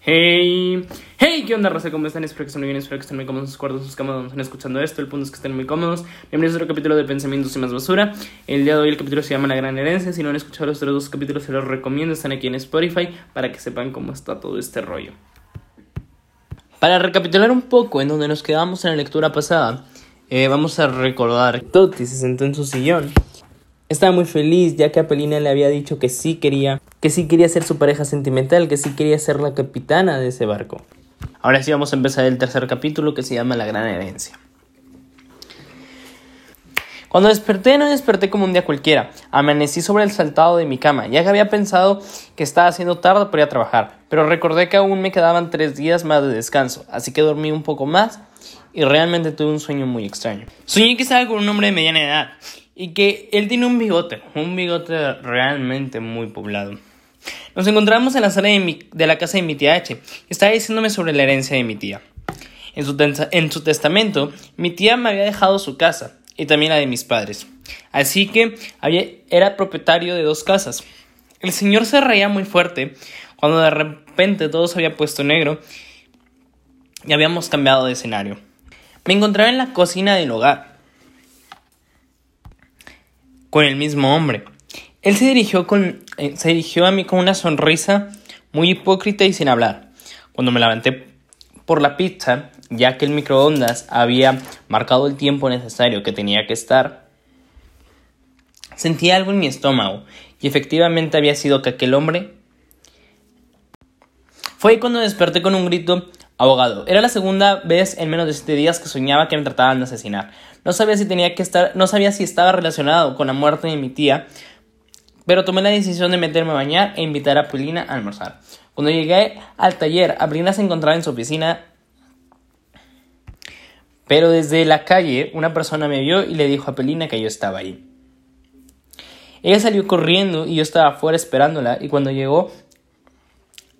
Hey, hey, ¿qué onda, raza? ¿Cómo están? Espero que estén muy bien, espero que estén muy cómodos en sus cuartos, sus camas, donde están escuchando esto. El punto es que estén muy cómodos. Bienvenidos a otro capítulo de Pensamientos y más basura. El día de hoy el capítulo se llama La Gran Herencia. Si no han escuchado los otros dos capítulos, se los recomiendo. Están aquí en Spotify para que sepan cómo está todo este rollo. Para recapitular un poco en donde nos quedamos en la lectura pasada, eh, vamos a recordar que Toti se sentó en su sillón. Estaba muy feliz ya que Apelina le había dicho que sí quería, que sí quería ser su pareja sentimental, que sí quería ser la capitana de ese barco. Ahora sí vamos a empezar el tercer capítulo que se llama La Gran Herencia. Cuando desperté no desperté como un día cualquiera. Amanecí sobre el saltado de mi cama, ya que había pensado que estaba haciendo tarde para ir a trabajar, pero recordé que aún me quedaban tres días más de descanso, así que dormí un poco más y realmente tuve un sueño muy extraño. Soñé que estaba con un hombre de mediana edad y que él tiene un bigote, un bigote realmente muy poblado. Nos encontramos en la sala de, la casa de mi tía H estaba diciéndome sobre la herencia de mi tía. En su, en su testamento, mi tía me había dejado su casa y también la de mis padres. Así que había, era propietario de dos casas. El señor se reía muy fuerte cuando de repente todo se había puesto negro y habíamos cambiado de escenario. Me encontraba en la cocina del hogar con el mismo hombre. Él se dirigió, con, eh, se dirigió a mí con una sonrisa muy hipócrita y sin hablar. Cuando me levanté por la pizza, ya que el microondas había marcado el tiempo necesario que tenía que estar, sentí algo en mi estómago y efectivamente había sido que aquel hombre... Fue cuando desperté con un grito Abogado. Era la segunda vez en menos de siete días que soñaba que me trataban de asesinar. No sabía si tenía que estar, no sabía si estaba relacionado con la muerte de mi tía, pero tomé la decisión de meterme a bañar e invitar a Polina a almorzar. Cuando llegué al taller, Abrina se encontraba en su oficina, pero desde la calle una persona me vio y le dijo a Pelina que yo estaba ahí. Ella salió corriendo y yo estaba afuera esperándola y cuando llegó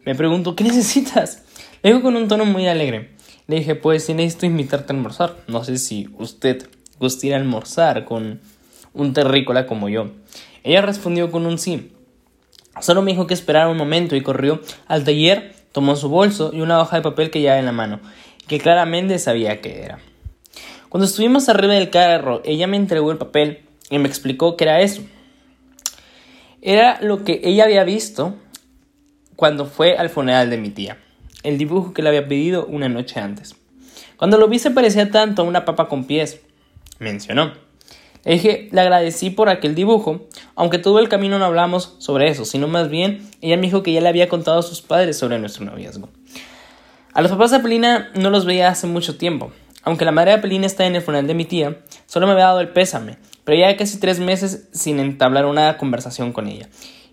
me preguntó ¿qué necesitas? Le dijo con un tono muy alegre. Le dije, pues si necesito invitarte a almorzar. No sé si usted gustaría almorzar con un terrícola como yo. Ella respondió con un sí. Solo me dijo que esperara un momento y corrió al taller, tomó su bolso y una hoja de papel que llevaba en la mano, que claramente sabía qué era. Cuando estuvimos arriba del carro, ella me entregó el papel y me explicó qué era eso. Era lo que ella había visto cuando fue al funeral de mi tía el dibujo que le había pedido una noche antes. Cuando lo vi se parecía tanto a una papa con pies, mencionó. Le dije, le agradecí por aquel dibujo, aunque todo el camino no hablamos sobre eso, sino más bien ella me dijo que ya le había contado a sus padres sobre nuestro noviazgo. A los papás de Apelina no los veía hace mucho tiempo. Aunque la madre de Apelina está en el funeral de mi tía, solo me había dado el pésame, pero ya casi tres meses sin entablar una conversación con ella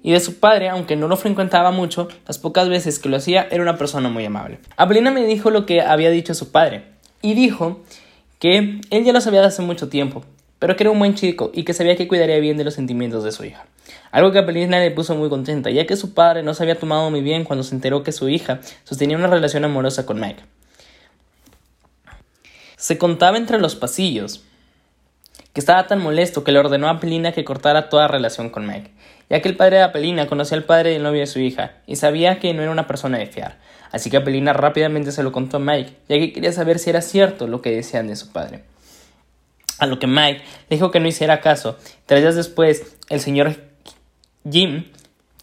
y de su padre, aunque no lo frecuentaba mucho, las pocas veces que lo hacía era una persona muy amable. Abelina me dijo lo que había dicho su padre y dijo que él ya lo sabía de hace mucho tiempo, pero que era un buen chico y que sabía que cuidaría bien de los sentimientos de su hija. Algo que Abelina le puso muy contenta, ya que su padre no se había tomado muy bien cuando se enteró que su hija sostenía una relación amorosa con Mike. Se contaba entre los pasillos que estaba tan molesto que le ordenó a Apelina que cortara toda relación con Meg, ya que el padre de Apelina conocía al padre del novio de su hija y sabía que no era una persona de fiar. Así que Apelina rápidamente se lo contó a Mike, ya que quería saber si era cierto lo que decían de su padre. A lo que Mike le dijo que no hiciera caso. Tres días después, el señor Jim,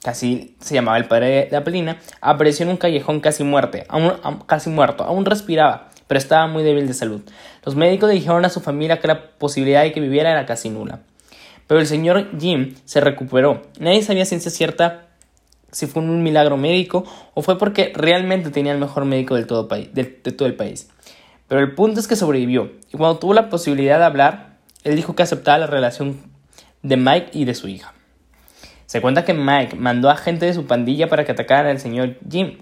casi se llamaba el padre de Apelina, apareció en un callejón casi, muerte, casi muerto, aún respiraba pero estaba muy débil de salud. Los médicos dijeron a su familia que la posibilidad de que viviera era casi nula. Pero el señor Jim se recuperó. Nadie sabía ciencia cierta si fue un milagro médico o fue porque realmente tenía el mejor médico del todo de, todo el país. Pero el punto es que sobrevivió y cuando tuvo la posibilidad de hablar, él dijo que aceptaba la relación de Mike y de su hija. Se cuenta que Mike mandó a gente de su pandilla para que atacaran al señor Jim.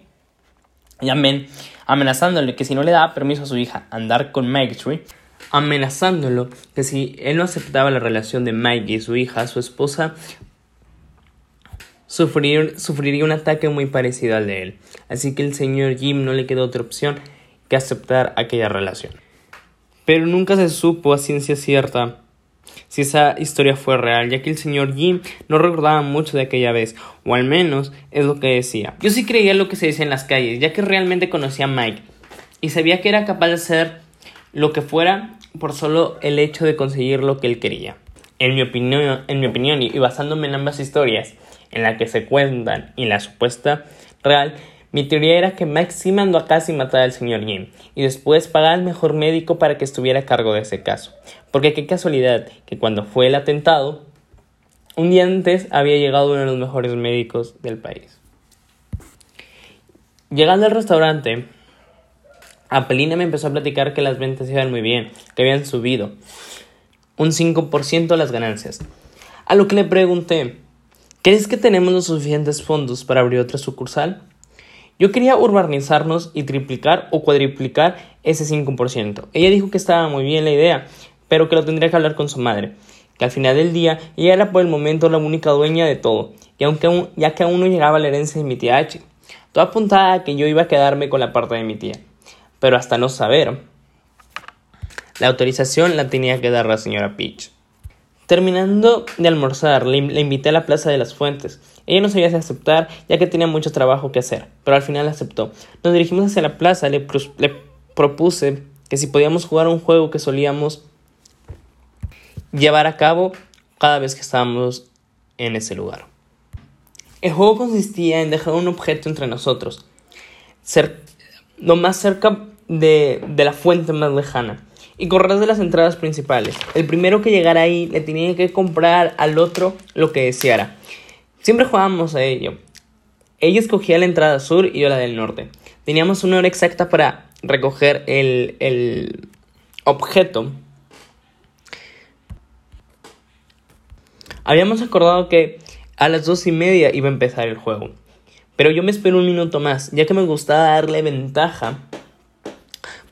Y amén, amenazándole que si no le daba permiso a su hija andar con Tree, amenazándolo que si él no aceptaba la relación de Mike y su hija, su esposa sufriría un ataque muy parecido al de él. Así que el señor Jim no le quedó otra opción que aceptar aquella relación. Pero nunca se supo a ciencia cierta si esa historia fue real, ya que el señor Jim no recordaba mucho de aquella vez, o al menos es lo que decía. Yo sí creía lo que se decía en las calles, ya que realmente conocía a Mike y sabía que era capaz de hacer lo que fuera por solo el hecho de conseguir lo que él quería. En mi opinión, en mi opinión y basándome en ambas historias, en la que se cuentan y la supuesta real, mi teoría era que sí mandó a casi matar al señor Jim y después pagar al mejor médico para que estuviera a cargo de ese caso. Porque qué casualidad que cuando fue el atentado, un día antes había llegado uno de los mejores médicos del país. Llegando al restaurante, Apelina me empezó a platicar que las ventas iban muy bien, que habían subido un 5% las ganancias. A lo que le pregunté, ¿crees que tenemos los suficientes fondos para abrir otra sucursal? Yo quería urbanizarnos y triplicar o cuadriplicar ese 5%. Ella dijo que estaba muy bien la idea, pero que lo tendría que hablar con su madre, que al final del día ella era por el momento la única dueña de todo, y aunque ya que aún no llegaba la herencia de mi tía H, todo apuntaba a que yo iba a quedarme con la parte de mi tía pero hasta no saber. La autorización la tenía que dar la señora Peach. Terminando de almorzar, le, invité a la Plaza de las Fuentes. Ella no sabía si aceptar, ya que tenía mucho trabajo que hacer, pero al final aceptó. Nos dirigimos hacia la plaza, le, le propuse que si podíamos jugar un juego que solíamos llevar a cabo cada vez que estábamos en ese lugar. El juego consistía en dejar un objeto entre nosotros, ser lo más cerca de, la fuente más lejana y correr de las entradas principales. El primero que llegara ahí le tenía que comprar al otro lo que deseara. Siempre jugábamos a ello. Ella escogía la entrada sur y yo la del norte. Teníamos una hora exacta para recoger el, el objeto. Habíamos acordado que a las dos y media iba a empezar el juego. Pero yo me espero un minuto más, ya que me gustaba darle ventaja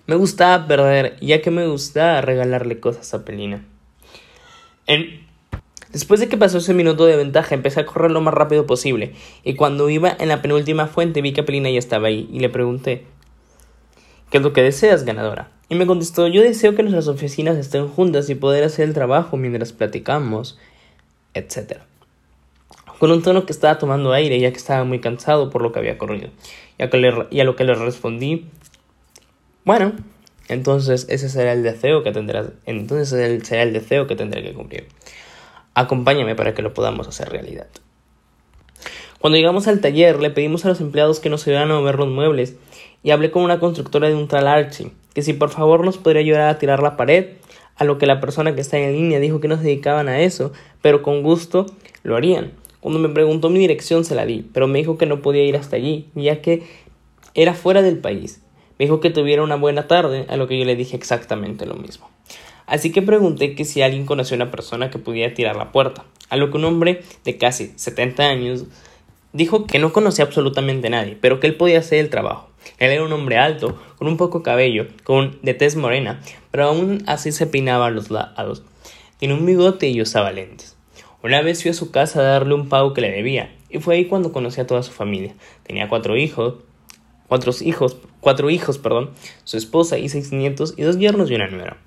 me gustaba perder, ya que me gustaba regalarle cosas a Pelina. Después de que pasó ese minuto de ventaja, empecé a correr lo más rápido posible, y cuando iba en la penúltima fuente vi que Pelina ya estaba ahí, y le pregunté, ¿qué es lo que deseas, ganadora? Y me contestó, yo deseo que nuestras oficinas estén juntas y poder hacer el trabajo mientras platicamos, etc. Con un tono que estaba tomando aire, ya que estaba muy cansado por lo que había corrido. Ya que y a lo que le respondí, bueno, entonces ese será el deseo que tendrás, entonces será el deseo que tendré que cumplir. Acompáñame para que lo podamos hacer realidad. Cuando llegamos al taller, le pedimos a los empleados que nos ayudaran a mover los muebles y hablé con una constructora de un tal Archie, que si por favor nos podría ayudar a tirar la pared, a lo que la persona que está en línea dijo que no se dedicaban a eso, pero con gusto lo harían. Cuando me preguntó mi dirección se la di, pero me dijo que no podía ir hasta allí, ya que era fuera del país me dijo que tuviera una buena tarde, a lo que yo le dije exactamente lo mismo. Así que pregunté que si alguien conocía una persona que pudiera tirar la puerta, a lo que un hombre de casi 70 años dijo que no conocía absolutamente a nadie, pero que él podía hacer el trabajo. Él era un hombre alto, con un poco cabello, con de tez morena, pero aún así se peinaba a los lados. Tiene un bigote y usaba lentes. Una vez fui a su casa a darle un pago que le debía, y fue ahí cuando conocí a toda su familia. Tenía cuatro hijos, cuatro hijos, cuatro hijos, perdón, su esposa y seis nietos y dos yernos y una nuera.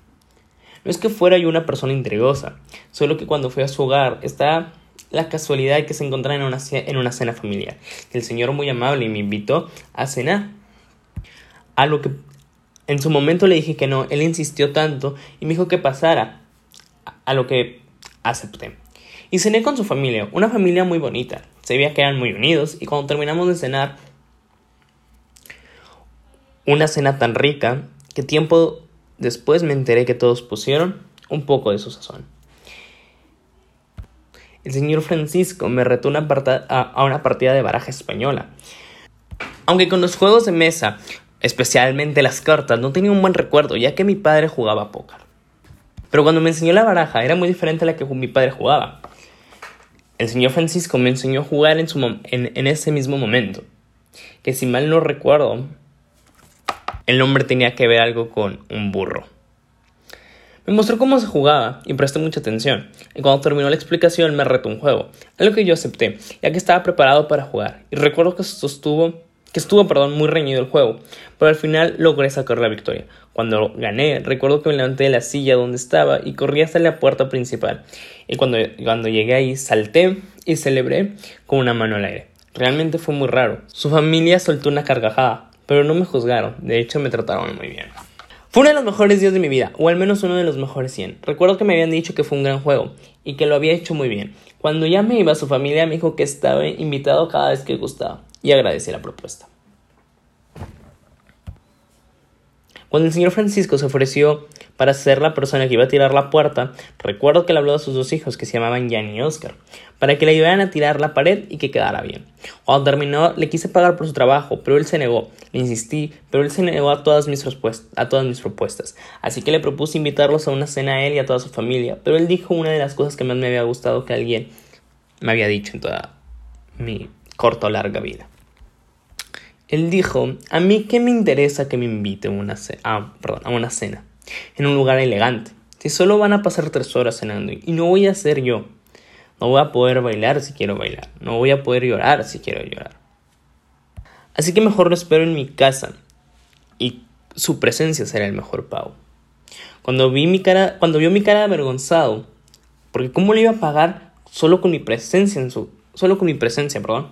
No es que fuera yo una persona intrigosa, solo que cuando fui a su hogar está la casualidad de que se encontraba en una, en una cena familiar. El señor muy amable me invitó a cenar. A lo que en su momento le dije que no, él insistió tanto y me dijo que pasara, a lo que acepté. Y cené con su familia, una familia muy bonita. Se veía que eran muy unidos y cuando terminamos de cenar una cena tan rica que tiempo después me enteré que todos pusieron un poco de su sazón. El señor Francisco me retó una a una partida de baraja española. Aunque con los juegos de mesa, especialmente las cartas, no tenía un buen recuerdo, ya que mi padre jugaba póker. Pero cuando me enseñó la baraja era muy diferente a la que mi padre jugaba. El señor Francisco me enseñó a jugar en, su en ese mismo momento, que si mal no recuerdo, el nombre tenía que ver algo con un burro. Me mostró cómo se jugaba y presté mucha atención, y cuando terminó la explicación me retó un juego, algo que yo acepté, ya que estaba preparado para jugar, y recuerdo que sostuvo que estuvo, perdón, muy reñido el juego, pero al final logré sacar la victoria. Cuando gané, recuerdo que me levanté de la silla donde estaba y corrí hasta la puerta principal. Y cuando, cuando llegué ahí, salté y celebré con una mano al aire. Realmente fue muy raro. Su familia soltó una carcajada, pero no me juzgaron, de hecho me trataron muy bien. Fue uno de los mejores días de mi vida, o al menos uno de los mejores 100. Recuerdo que me habían dicho que fue un gran juego y que lo había hecho muy bien. Cuando ya me iba, su familia me dijo que estaba invitado cada vez que gustaba y agradecí la propuesta. Cuando el señor Francisco se ofreció para ser la persona que iba a tirar la puerta, recuerdo que le habló a sus dos hijos, que se llamaban Jan y Oscar, para que le ayudaran a tirar la pared y que quedara bien. Cuando terminó, le quise pagar por su trabajo, pero él se negó. Le insistí, pero él se negó a todas mis, a todas mis propuestas. Así que le propuse invitarlos a una cena a él y a toda su familia, pero él dijo una de las cosas que más me había gustado que alguien me había dicho en toda mi corta o larga vida. Él dijo, a mí qué me interesa que me ah, a una cena, en un lugar elegante, si solo van a pasar tres horas cenando y no voy a ser yo. No voy a poder bailar si quiero bailar, no voy a poder llorar si quiero llorar. Así que mejor lo espero en mi casa y su presencia será el mejor pago. Cuando vi mi cara, cuando vio mi cara avergonzado, porque cómo le iba a pagar solo con mi presencia en su, solo con mi presencia, perdón,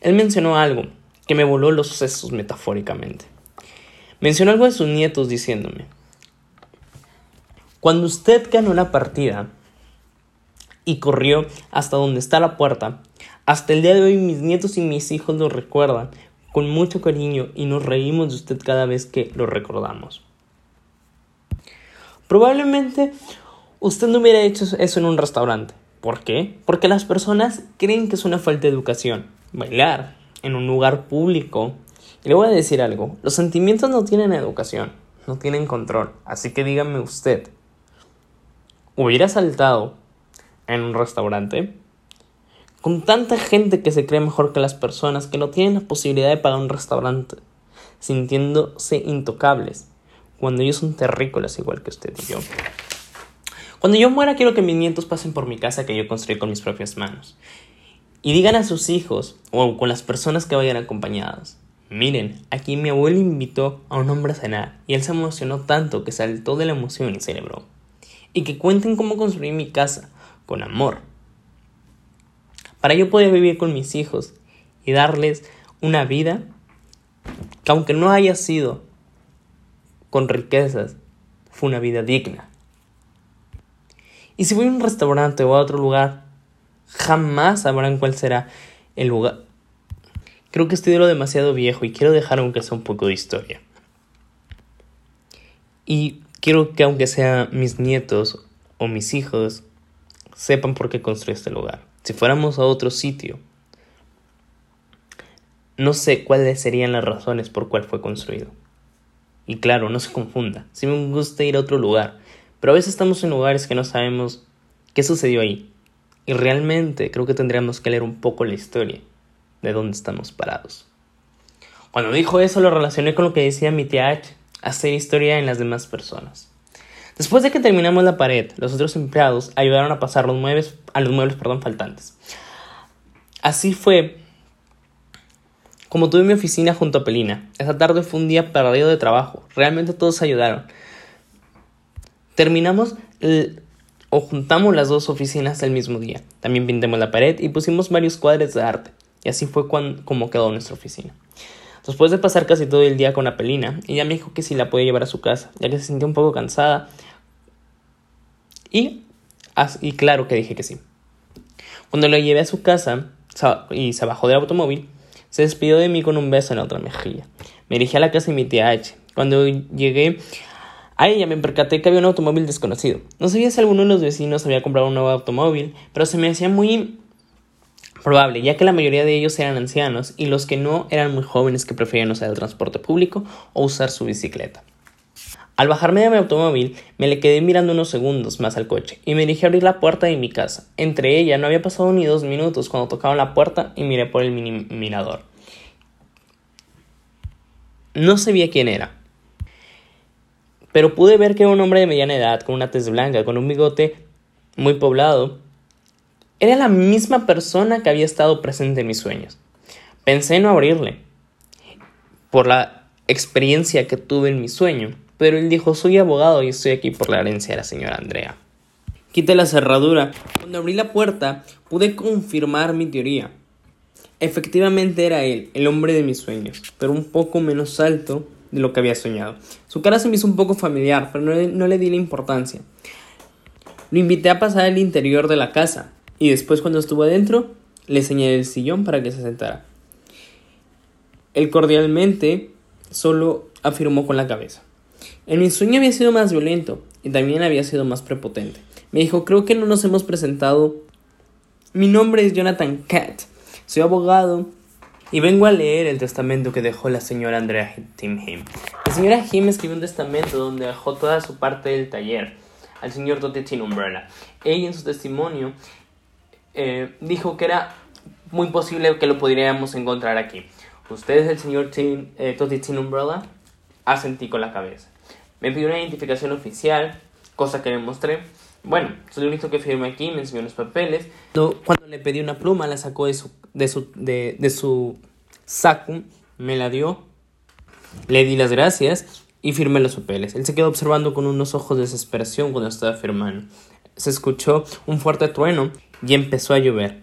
él mencionó algo que me voló los sesos metafóricamente. Mencionó algo de sus nietos diciéndome, cuando usted ganó la partida y corrió hasta donde está la puerta, hasta el día de hoy mis nietos y mis hijos lo recuerdan con mucho cariño y nos reímos de usted cada vez que lo recordamos. Probablemente usted no hubiera hecho eso en un restaurante. ¿Por qué? Porque las personas creen que es una falta de educación. Bailar, en un lugar público. Y le voy a decir algo, los sentimientos no tienen educación, no tienen control, así que dígame usted, ¿hubiera saltado en un restaurante? Con tanta gente que se cree mejor que las personas que no tienen la posibilidad de pagar un restaurante, sintiéndose intocables, cuando ellos son terrícolas igual que usted y yo. Cuando yo muera quiero que mis nietos pasen por mi casa que yo construí con mis propias manos y digan a sus hijos o con las personas que vayan acompañadas. Miren, aquí mi abuelo invitó a un hombre a cenar y él se emocionó tanto que saltó de la emoción y celebró. Y que cuenten cómo construí mi casa, con amor. Para yo poder vivir con mis hijos y darles una vida que aunque no haya sido con riquezas, fue una vida digna. Y si voy a un restaurante o a otro lugar jamás sabrán cuál será el lugar. Creo que estoy de lo demasiado viejo y quiero dejar aunque sea un poco de historia. Y quiero que aunque sea mis nietos o mis hijos sepan por qué construí este lugar. Si fuéramos a otro sitio, no sé cuáles serían las razones por cuál fue construido. Y claro, no se confunda. Si me gusta ir a otro lugar, pero a veces estamos en lugares que no sabemos qué sucedió ahí. Y realmente creo que tendríamos que leer un poco la historia de dónde estamos parados. Cuando dijo eso lo relacioné con lo que decía mi tía H, hacer historia en las demás personas. Después de que terminamos la pared, los otros empleados ayudaron a pasar los muebles, a los muebles perdón, faltantes. Así fue como tuve mi oficina junto a Pelina. Esa tarde fue un día perdido de trabajo. Realmente todos ayudaron. Terminamos o juntamos las dos oficinas el mismo día. También pintamos la pared y pusimos varios cuadros de arte. Y así fue como quedó nuestra oficina. Después de pasar casi todo el día con Apelina, ella me dijo que si la podía llevar a su casa, ya que se sentía un poco cansada. Y, y claro que dije que sí. Cuando la llevé a su casa y se bajó del automóvil, se despidió de mí con un beso en la otra mejilla. Me dirigí a la casa de mi tía H. Cuando llegué a ella me percaté que había un automóvil desconocido. No sabía si alguno de los vecinos había comprado un nuevo automóvil, pero se me hacía muy probable, ya que la mayoría de ellos eran ancianos y los que no eran muy jóvenes que preferían usar el transporte público o usar su bicicleta. Al bajarme de mi automóvil, me le quedé mirando unos segundos más al coche y me dirigí a abrir la puerta de mi casa. Entre ella no había pasado ni dos minutos cuando tocaban la puerta y miré por el mirador. No sabía quién era, pero pude ver que era un hombre de mediana edad, con una tez blanca, con un bigote muy poblado. Era la misma persona que había estado presente en mis sueños. Pensé en no abrirle. por la experiencia que tuve en mi sueño, pero él dijo, soy abogado y estoy aquí por la herencia de la señora Andrea. Quité la cerradura. Cuando abrí la puerta, pude confirmar mi teoría. Efectivamente era él, el hombre de mis sueños, pero un poco menos alto de lo que había soñado. Su cara se me hizo un poco familiar, pero no le, di la importancia. Lo invité a pasar al interior de la casa, y después cuando estuvo adentro, le señalé el sillón para que se sentara. Él cordialmente solo afirmó con la cabeza. En mi sueño había sido más violento y también había sido más prepotente. Me dijo, creo que no nos hemos presentado. Mi nombre es Jonathan Cat. Soy abogado y vengo a leer el testamento que dejó la señora Andrea Tim Him. La señora Him escribió un testamento donde dejó toda su parte del taller al señor Tin Umbrella. Ella en su testimonio eh, dijo que era muy posible que lo podríamos encontrar aquí. Ustedes, el señor Tim, eh, Tin Umbrella, asentí con la cabeza. Me pidió una identificación oficial, cosa que le mostré. Bueno, soy el que firme aquí, me enseñó los papeles. Cuando le pedí una pluma, la sacó de su, de su, de, de su saco, me la dio, le di las gracias y firmé los papeles. Él se quedó observando con unos ojos de desesperación cuando estaba firmando. Se escuchó un fuerte trueno y empezó a llover.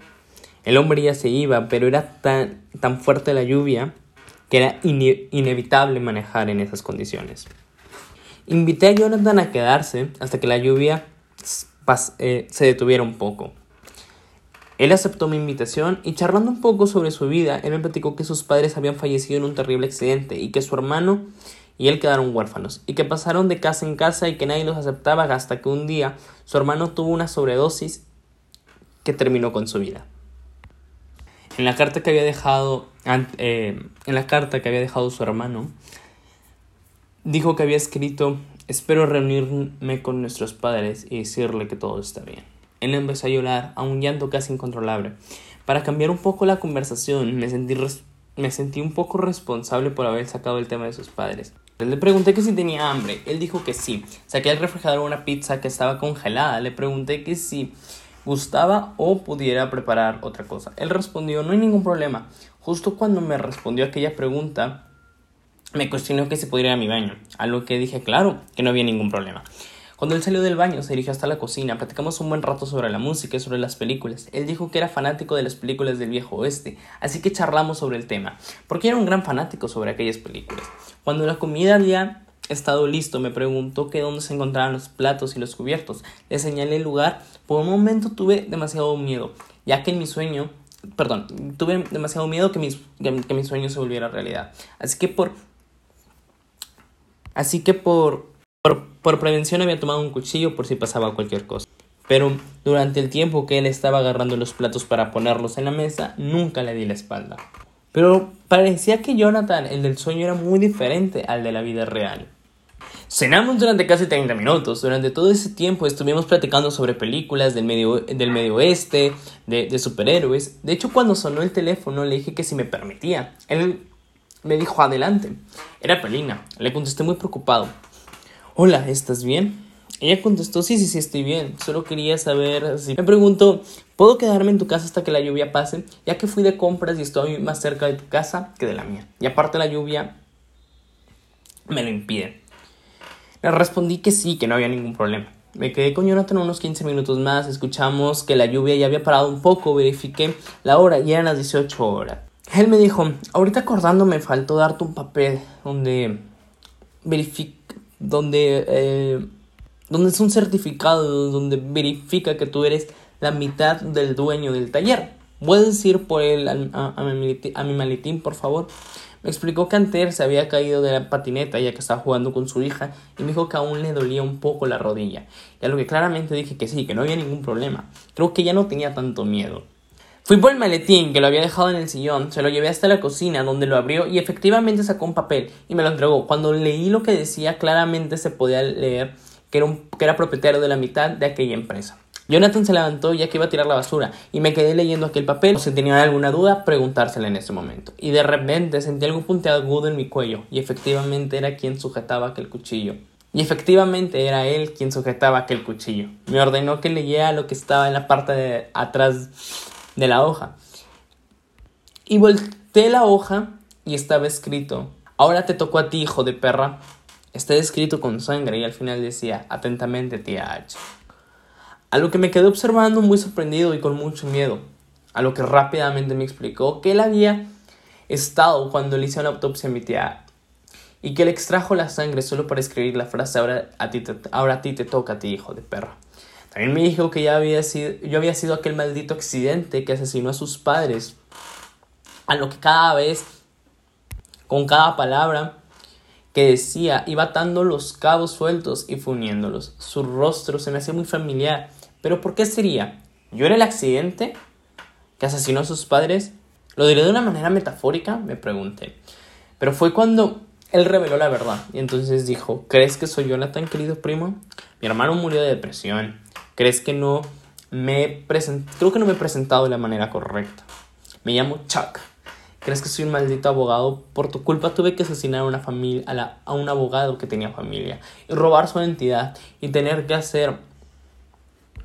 El hombre ya se iba, pero era tan, tan fuerte la lluvia que era inevitable manejar en esas condiciones. Invité a Jonathan a quedarse hasta que la lluvia eh, se detuviera un poco. Él aceptó mi invitación y charlando un poco sobre su vida, él me platicó que sus padres habían fallecido en un terrible accidente y que su hermano y él quedaron huérfanos y que pasaron de casa en casa y que nadie los aceptaba hasta que un día su hermano tuvo una sobredosis que terminó con su vida. En la carta que había dejado, eh, en la carta que había dejado su hermano, dijo que había escrito, espero reunirme con nuestros padres y decirle que todo está bien. Él empezó a llorar, a un llanto casi incontrolable. Para cambiar un poco la conversación, me sentí, me sentí un poco responsable por haber sacado el tema de sus padres. Le pregunté que si tenía hambre. Él dijo que sí. Saqué al refrigerador una pizza que estaba congelada. Le pregunté que si gustaba o pudiera preparar otra cosa. Él respondió, no hay ningún problema. Justo cuando me respondió aquella pregunta, me cuestionó que si podría ir a mi baño, a lo que dije, claro, que no había ningún problema. Cuando él salió del baño, se dirigió hasta la cocina, platicamos un buen rato sobre la música y sobre las películas. Él dijo que era fanático de las películas del viejo oeste, así que charlamos sobre el tema, porque era un gran fanático sobre aquellas películas. Cuando la comida había estado listo, me preguntó que dónde se encontraban los platos y los cubiertos. Le señalé el lugar. Por un momento tuve demasiado miedo, ya que en mi sueño, perdón, tuve demasiado miedo que, mis, que, mi sueño se volviera realidad. Así que por, así que por, por, por prevención había tomado un cuchillo por si pasaba cualquier cosa. Pero durante el tiempo que él estaba agarrando los platos para ponerlos en la mesa, nunca le di la espalda. Pero parecía que Jonathan, el del sueño, era muy diferente al de la vida real. Cenamos durante casi 30 minutos. Durante todo ese tiempo estuvimos platicando sobre películas del medio, del medio oeste, de, de, superhéroes. De hecho, cuando sonó el teléfono le dije que si me permitía. Él me dijo adelante. Era Pelina. Le contesté muy preocupado. Hola, ¿estás bien? Ella contestó, sí, sí, sí, estoy bien. Solo quería saber si... Me preguntó, ¿puedo quedarme en tu casa hasta que la lluvia pase? Ya que fui de compras y estoy más cerca de tu casa que de la mía. Y aparte la lluvia me lo impide. Le respondí que sí, que no había ningún problema. Me quedé con Jonathan unos 15 minutos más, escuchamos que la lluvia ya había parado un poco, verifiqué la hora y eran las 18 horas. Él me dijo, ahorita acordando me faltó darte un papel donde verifica, donde, eh, donde es un certificado, donde verifica que tú eres la mitad del dueño del taller. ¿Puedes ir por él a, a mi maletín, por favor? Me explicó que antes se había caído de la patineta ya que estaba jugando con su hija y me dijo que aún le dolía un poco la rodilla. Y a lo que claramente dije que sí, que no había ningún problema. Creo que ya no tenía tanto miedo. Fui por el maletín que lo había dejado en el sillón, se lo llevé hasta la cocina donde lo abrió y efectivamente sacó un papel y me lo entregó. Cuando leí lo que decía claramente se podía leer que era, propietario de la mitad de aquella empresa. Jonathan se levantó ya que iba a tirar la basura y me quedé leyendo aquel papel. Si tenía alguna duda, preguntársela en ese momento. Y de repente sentí algo puntiagudo en mi cuello y efectivamente era quien sujetaba aquel cuchillo. Y efectivamente era él quien sujetaba aquel cuchillo. Me ordenó que leyera lo que estaba en la parte de atrás de la hoja. Y volteé la hoja y estaba escrito Ahora te tocó a ti, hijo de perra. Está escrito con sangre y al final decía, atentamente, tía H. A lo que me quedé observando muy sorprendido y con mucho miedo. A lo que rápidamente me explicó que él había estado cuando le hizo la autopsia a mi tía y que le extrajo la sangre solo para escribir la frase ahora a ti te, ahora a ti te toca a ti, hijo de perra. También me dijo que ya había sido, yo había sido aquel maldito accidente que asesinó a sus padres. A lo que cada vez, con cada palabra que decía, iba atando los cabos sueltos y funiéndolos. Su rostro se me hacía muy familiar. Pero ¿por qué sería? ¿Yo era el accidente que asesinó a sus padres? ¿Lo diré de una manera metafórica? Me pregunté. Pero fue cuando él reveló la verdad y entonces dijo, ¿crees que soy Jonathan, querido primo? Mi hermano murió de depresión. ¿Crees que no me Creo que no me he presentado de la manera correcta. Me llamo Chuck. ¿Crees que soy un maldito abogado? Por tu culpa tuve que asesinar a una familia, a, a un abogado que tenía familia, y robar su identidad, y tener que hacer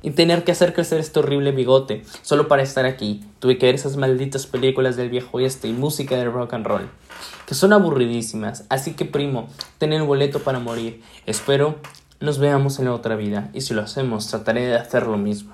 y tener que hacer crecer este horrible bigote solo para estar aquí. Tuve que ver esas malditas películas del viejo oeste y música de rock and roll, que son aburridísimas. Así que primo, ten el boleto para morir. Espero nos veamos en la otra vida y si lo hacemos trataré de hacer lo mismo.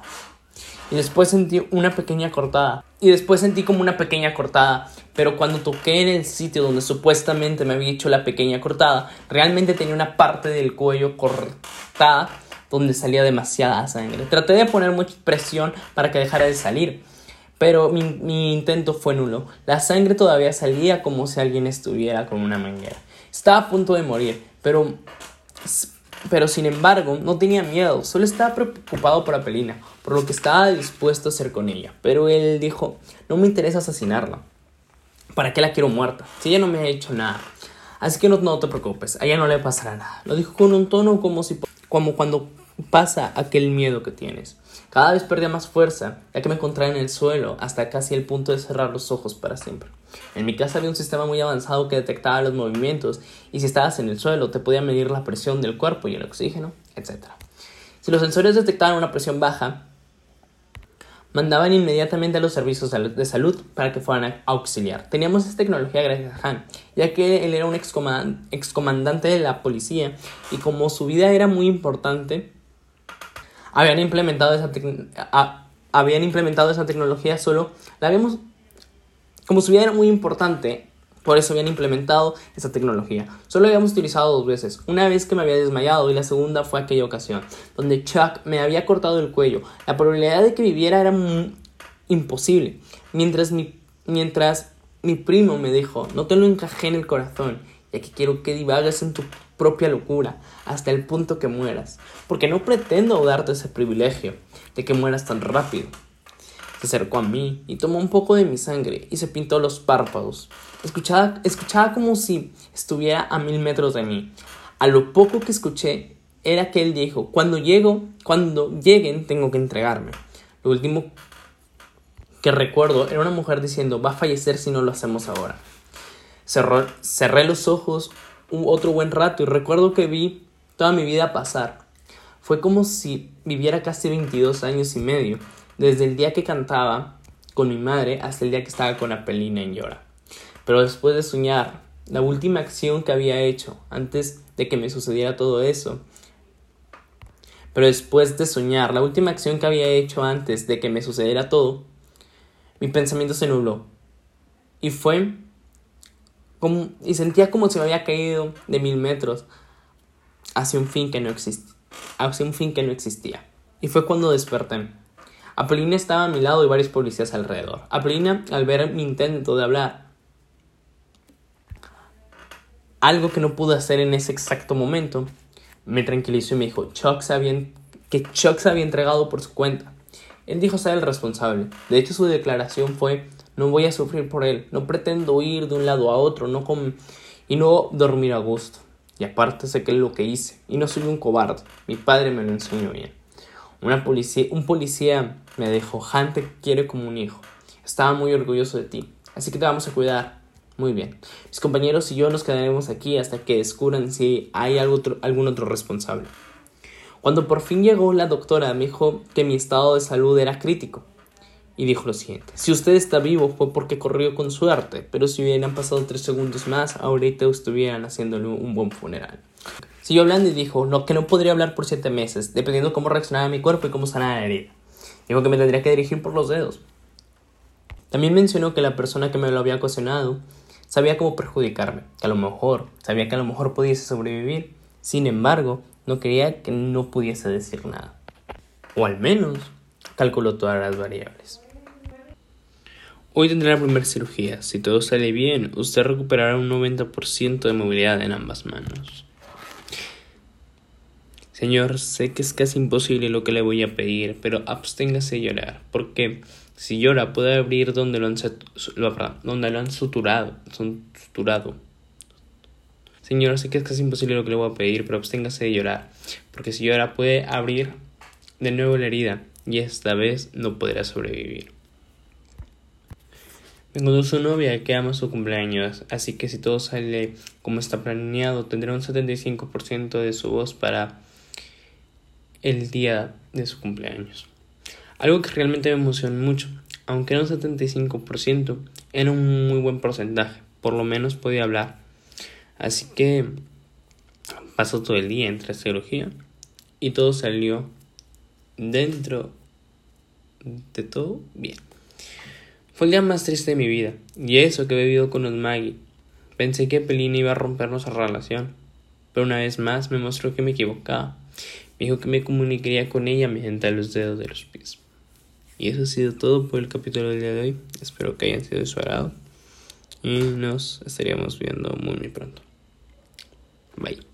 Y después sentí una pequeña cortada. Y después sentí como una pequeña cortada. Pero cuando toqué en el sitio donde supuestamente me había hecho la pequeña cortada, realmente tenía una parte del cuello cortada donde salía demasiada sangre. Traté de poner mucha presión para que dejara de salir, pero mi, intento fue nulo. La sangre todavía salía como si alguien estuviera con una manguera. Estaba a punto de morir, pero, pero sin embargo no tenía miedo, solo estaba preocupado por Apelina, por lo que estaba dispuesto a hacer con ella. Pero él dijo, no me interesa asesinarla. ¿Para qué la quiero muerta? Si ella no me ha hecho nada. Así que no, te preocupes, a ella no le pasará nada. Lo dijo con un tono como si como cuando pasa aquel miedo que tienes. Cada vez perdía más fuerza, ya que me encontraba en el suelo hasta casi el punto de cerrar los ojos para siempre. En mi casa había un sistema muy avanzado que detectaba los movimientos y si estabas en el suelo te podía medir la presión del cuerpo y el oxígeno, etc. Si los sensores detectaban una presión baja, mandaban inmediatamente a los servicios de salud para que fueran a auxiliar. Teníamos esta tecnología gracias a Han, ya que él era un excomandante de la policía y como su vida era muy importante, habían implementado esa, habían implementado esa tecnología solo, la habíamos, como su vida era muy importante, por eso habían implementado esa tecnología. Solo habíamos utilizado dos veces. Una vez que me había desmayado y la segunda fue aquella ocasión, donde Chuck me había cortado el cuello. La probabilidad de que viviera era imposible. Mientras mi, mientras mi primo me dijo, no te lo encajé en el corazón, ya que quiero que divagues en tu propia locura hasta el punto que mueras, porque no pretendo darte ese privilegio de que mueras tan rápido. Se acercó a mí y tomó un poco de mi sangre y se pintó los párpados. Escuchaba, escuchaba como si estuviera a mil metros de mí. A lo poco que escuché era que él dijo, cuando llego, cuando lleguen tengo que entregarme. Lo último que recuerdo era una mujer diciendo, va a fallecer si no lo hacemos ahora. cerré los ojos un otro buen rato y recuerdo que vi toda mi vida pasar. Fue como si viviera casi 22 años y medio desde el día que cantaba con mi madre hasta el día que estaba con Apelina en Llora. Pero después de soñar, la última acción que había hecho antes de que me sucediera todo eso, pero después de soñar, la última acción que había hecho antes de que me sucediera todo, mi pensamiento se nubló. Y fue como, y sentía como si me había caído de mil metros hacia un fin que no existía. Hacia un fin que no existía. Y fue cuando desperté. Apelina estaba a mi lado y varios policías alrededor. Apelina, al ver mi intento de hablar, algo que no pude hacer en ese exacto momento, me tranquilizó y me dijo Chuck que Chuck se había entregado por su cuenta. Él dijo ser el responsable. De hecho, su declaración fue, no voy a sufrir por él, no pretendo ir de un lado a otro no y no dormir a gusto. Y aparte sé que es lo que hice, y no soy un cobarde, mi padre me lo enseñó bien. Una policía, un policía me dijo, Han te quiere como un hijo. Estaba muy orgulloso de ti, así que te vamos a cuidar. Muy bien. Mis compañeros y yo nos quedaremos aquí hasta que descubran si hay algún otro responsable. Cuando por fin llegó la doctora me dijo que mi estado de salud era crítico y dijo lo siguiente. Si usted está vivo fue porque corrió con suerte, pero si hubieran pasado tres segundos más, ahorita estuvieran haciéndole un buen funeral. Siguió hablando y dijo no, que no podría hablar por siete meses, dependiendo cómo reaccionaba mi cuerpo y cómo sanaba la herida. Dijo que me tendría que dirigir por los dedos. También mencionó que la persona que me lo había ocasionado sabía cómo perjudicarme, que a lo mejor, sabía que a lo mejor pudiese sobrevivir, sin embargo, no quería que no pudiese decir nada. O al menos, calculó todas las variables. Hoy tendrá la primera cirugía. Si todo sale bien, usted recuperará un 90% de movilidad en ambas manos. Señor, sé que es casi imposible lo que le voy a pedir, pero absténgase de llorar, porque si llora puede abrir donde lo han, donde lo han suturado, suturado. Señor, sé que es casi imposible lo que le voy a pedir, pero absténgase de llorar, porque si llora puede abrir de nuevo la herida, y esta vez no podrá sobrevivir. Vengo de su novia que ama su cumpleaños, así que si todo sale como está planeado, tendrá un 75% de su voz para el día de su cumpleaños. Algo que realmente me emociona mucho, aunque era un 75%, era un muy buen porcentaje, por lo menos podía hablar. Así que pasó todo el día entre cirugía y todo salió dentro de todo bien. Fue el día más triste de mi vida, y eso que he vivido con los Maggie. Pensé que Pelina iba a romper nuestra relación, pero una vez más me mostró que me equivocaba. Dijo que me comunicaría con ella mediante los dedos de los pies. Y eso ha sido todo por el capítulo del día de hoy. Espero que hayan sido de. Y nos estaríamos viendo muy, muy pronto. Bye.